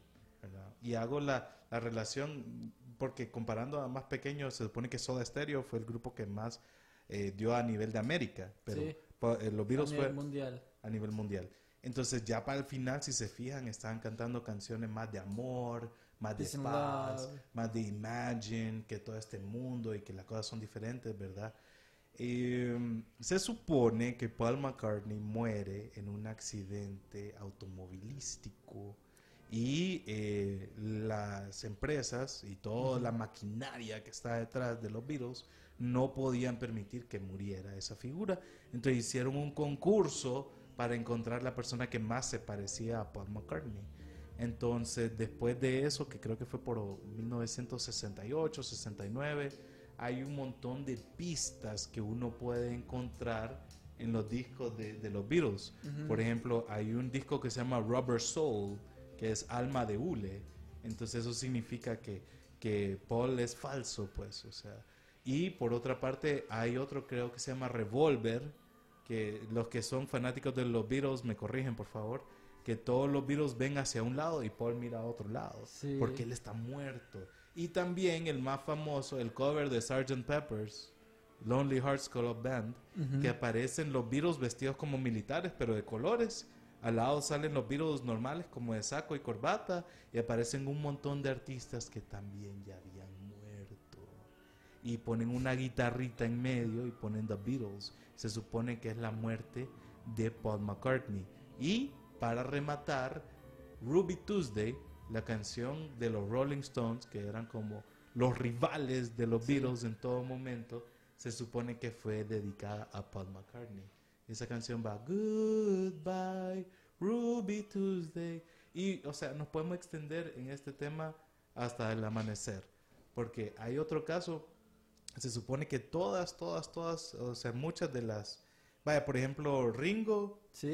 Y hago la, la relación, porque comparando a más pequeños, se supone que Soda Stereo fue el grupo que más eh, dio a nivel de América, pero Sí. pa- eh, los A Beatles nivel fue mundial. a nivel mundial. Entonces ya para el final, si se fijan, estaban cantando canciones más de amor, más de paz, love. más de imagine, que todo este mundo y que las cosas son diferentes, ¿verdad? Eh, se supone que Paul McCartney muere en un accidente automovilístico y eh, las empresas y toda la maquinaria que está detrás de los Beatles no podían permitir que muriera esa figura. Entonces hicieron un concurso para encontrar la persona que más se parecía a Paul McCartney. Entonces, después de eso, que creo que fue por 1968, 69, hay un montón de pistas que uno puede encontrar en los discos de, de los Beatles. Por ejemplo, hay un disco que se llama Rubber Soul, que es alma de hule. Entonces eso significa que, que Paul es falso, pues, o sea. Y por otra parte, hay otro creo que se llama Revolver, que los que son fanáticos de los Beatles me corrigen, por favor, que todos los Beatles ven hacia un lado y Paul mira a otro lado, Sí. porque él está muerto. Y también el más famoso, el cover de Sgt. Pepper's, Lonely Hearts Club Band, que aparecen los Beatles vestidos como militares, pero de colores. Al lado salen los Beatles normales, como de saco y corbata, y aparecen un montón de artistas que también ya habían muerto. Y ponen una guitarrita en medio y ponen The Beatles. Se supone que es la muerte de Paul McCartney. Y para rematar, Ruby Tuesday, la canción de los Rolling Stones, que eran como los rivales de los Beatles en todo momento, se supone que fue dedicada a Paul McCartney. Esa canción va Goodbye, Ruby Tuesday. Y, o sea, nos podemos extender en este tema hasta el amanecer. Porque hay otro caso, se supone que todas, todas, todas, o sea, muchas de las. Vaya, por ejemplo, Ringo Sí.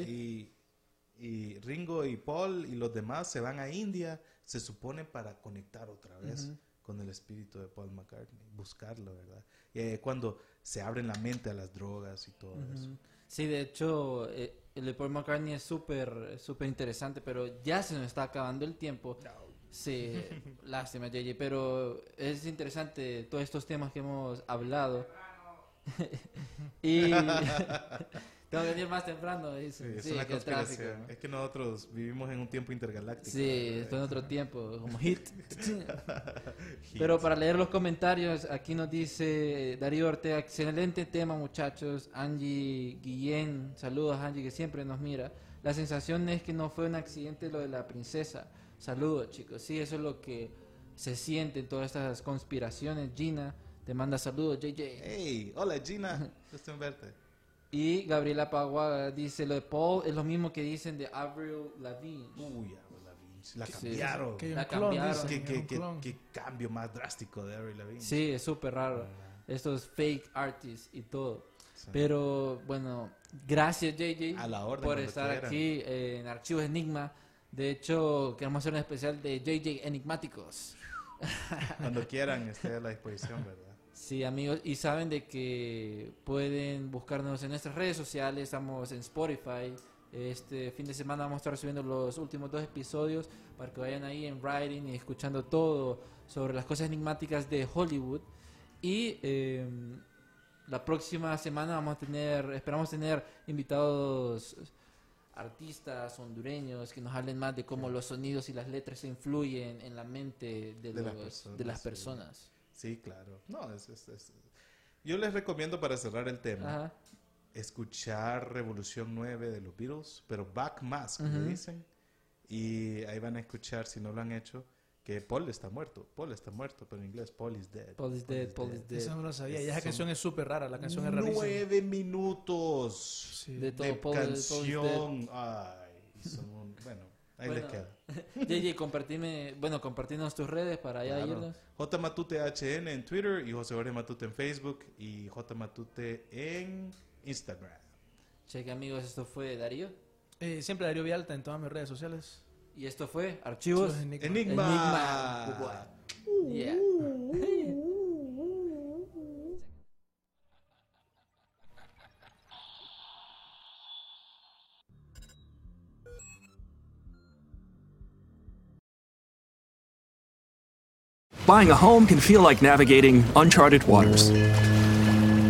y, y Ringo y Paul y los demás se van a India, se supone para conectar otra vez con el espíritu de Paul McCartney, buscarlo, ¿verdad? Y es cuando se abren la mente a las drogas y todo eso. Sí, de hecho, eh, el de Paul McCartney es súper súper interesante, pero ya se nos está acabando el tiempo. Sí, lástima, JJ, pero es interesante todos estos temas que hemos hablado. y tengo que venir más temprano, dice. Sí, es Sí, una que el tráfico. conspiración. Es que nosotros vivimos en un tiempo intergaláctico. Sí, ¿verdad? esto en otro tiempo, como hit. Pero para leer los comentarios, aquí nos dice Darío Ortega, excelente tema muchachos. Angie Guillén, saludos Angie que siempre nos mira. La sensación es que no fue un accidente lo de la princesa. Saludos chicos, sí, eso es lo que se siente en todas estas conspiraciones. Gina te manda saludos, JJ. Hey, hola Gina, gusto en verte. Y Gabriela Paguaga dice, lo de Paul es lo mismo que dicen de Avril Lavigne. Uy, Avril Lavigne, la Sí, cambiaron. Que un La clon, cambiaron. ¿Qué, cambio más drástico de Avril Lavigne. Sí, es súper raro. estos fake artists y todo. Pero bueno, gracias JJ A la orden, por estar quieran. aquí en Archivos Enigma. De hecho, queremos hacer un especial de JJ Enigmáticos. Cuando quieran, esté a la disposición, ¿verdad? Sí, amigos, y saben de que pueden buscarnos en nuestras redes sociales, estamos en Spotify. Este fin de semana vamos a estar subiendo los últimos dos episodios para que vayan ahí en writing y escuchando todo sobre las cosas enigmáticas de Hollywood. Y eh, la próxima semana vamos a tener, esperamos tener invitados artistas hondureños que nos hablen más de cómo los sonidos y las letras influyen en la mente de, De las los- personas, de las personas. Sí, claro. No, es, es- es- Yo les recomiendo para cerrar el tema Ajá. escuchar Revolución 9 de los Beatles, pero Back Mask, le Ujú. dicen. Y ahí van a escuchar, si no lo han hecho, que Paul está muerto. Paul está muerto, pero en inglés Paul is dead. Paul is dead, Paul is dead. Eso no lo sabía. Y Es- esa son canción es súper rara. La canción es rarísima. Nueve minutos Sí. De todo de Paul, Paul is dead. canción. Ay, son un- bueno, ahí les queda. JJ, compartime, bueno, compartirnos tus redes para allá Claro. irnos. J Matute HN en Twitter y José Jorge Matute en Facebook y J Matute en Instagram. Cheque amigos, esto fue Darío. Eh, siempre Darío Vialta en todas mis redes sociales. Y esto fue Archivos. Archivos Enigma. Enigma. Enigma. Yeah. Buying a home can feel like navigating uncharted waters.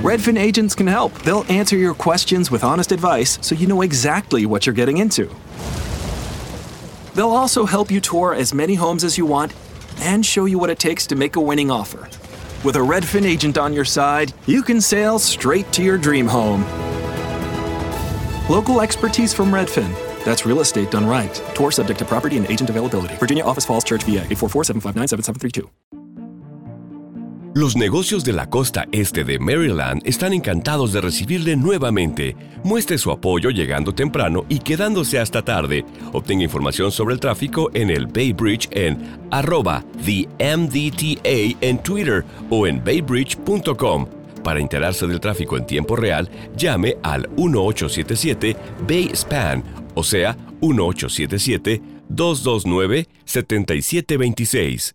Redfin agents can help. They'll answer your questions with honest advice so you know exactly what you're getting into. They'll also help you tour as many homes as you want and show you what it takes to make a winning offer. With a Redfin agent on your side, you can sail straight to your dream home. Local expertise from Redfin. That's real estate done right. Tour subject to property and agent availability. Virginia Office Falls Church, VA 844 759 7732. Los negocios de la costa este de Maryland están encantados de recibirle nuevamente. Muestre su apoyo llegando temprano y quedándose hasta tarde. Obtenga información sobre el tráfico en el Bay Bridge en arroba the MDTA en Twitter o en baybridge.com. Para enterarse del tráfico en tiempo real, llame al 1877 Bay Span, o sea, 1877 229 7726.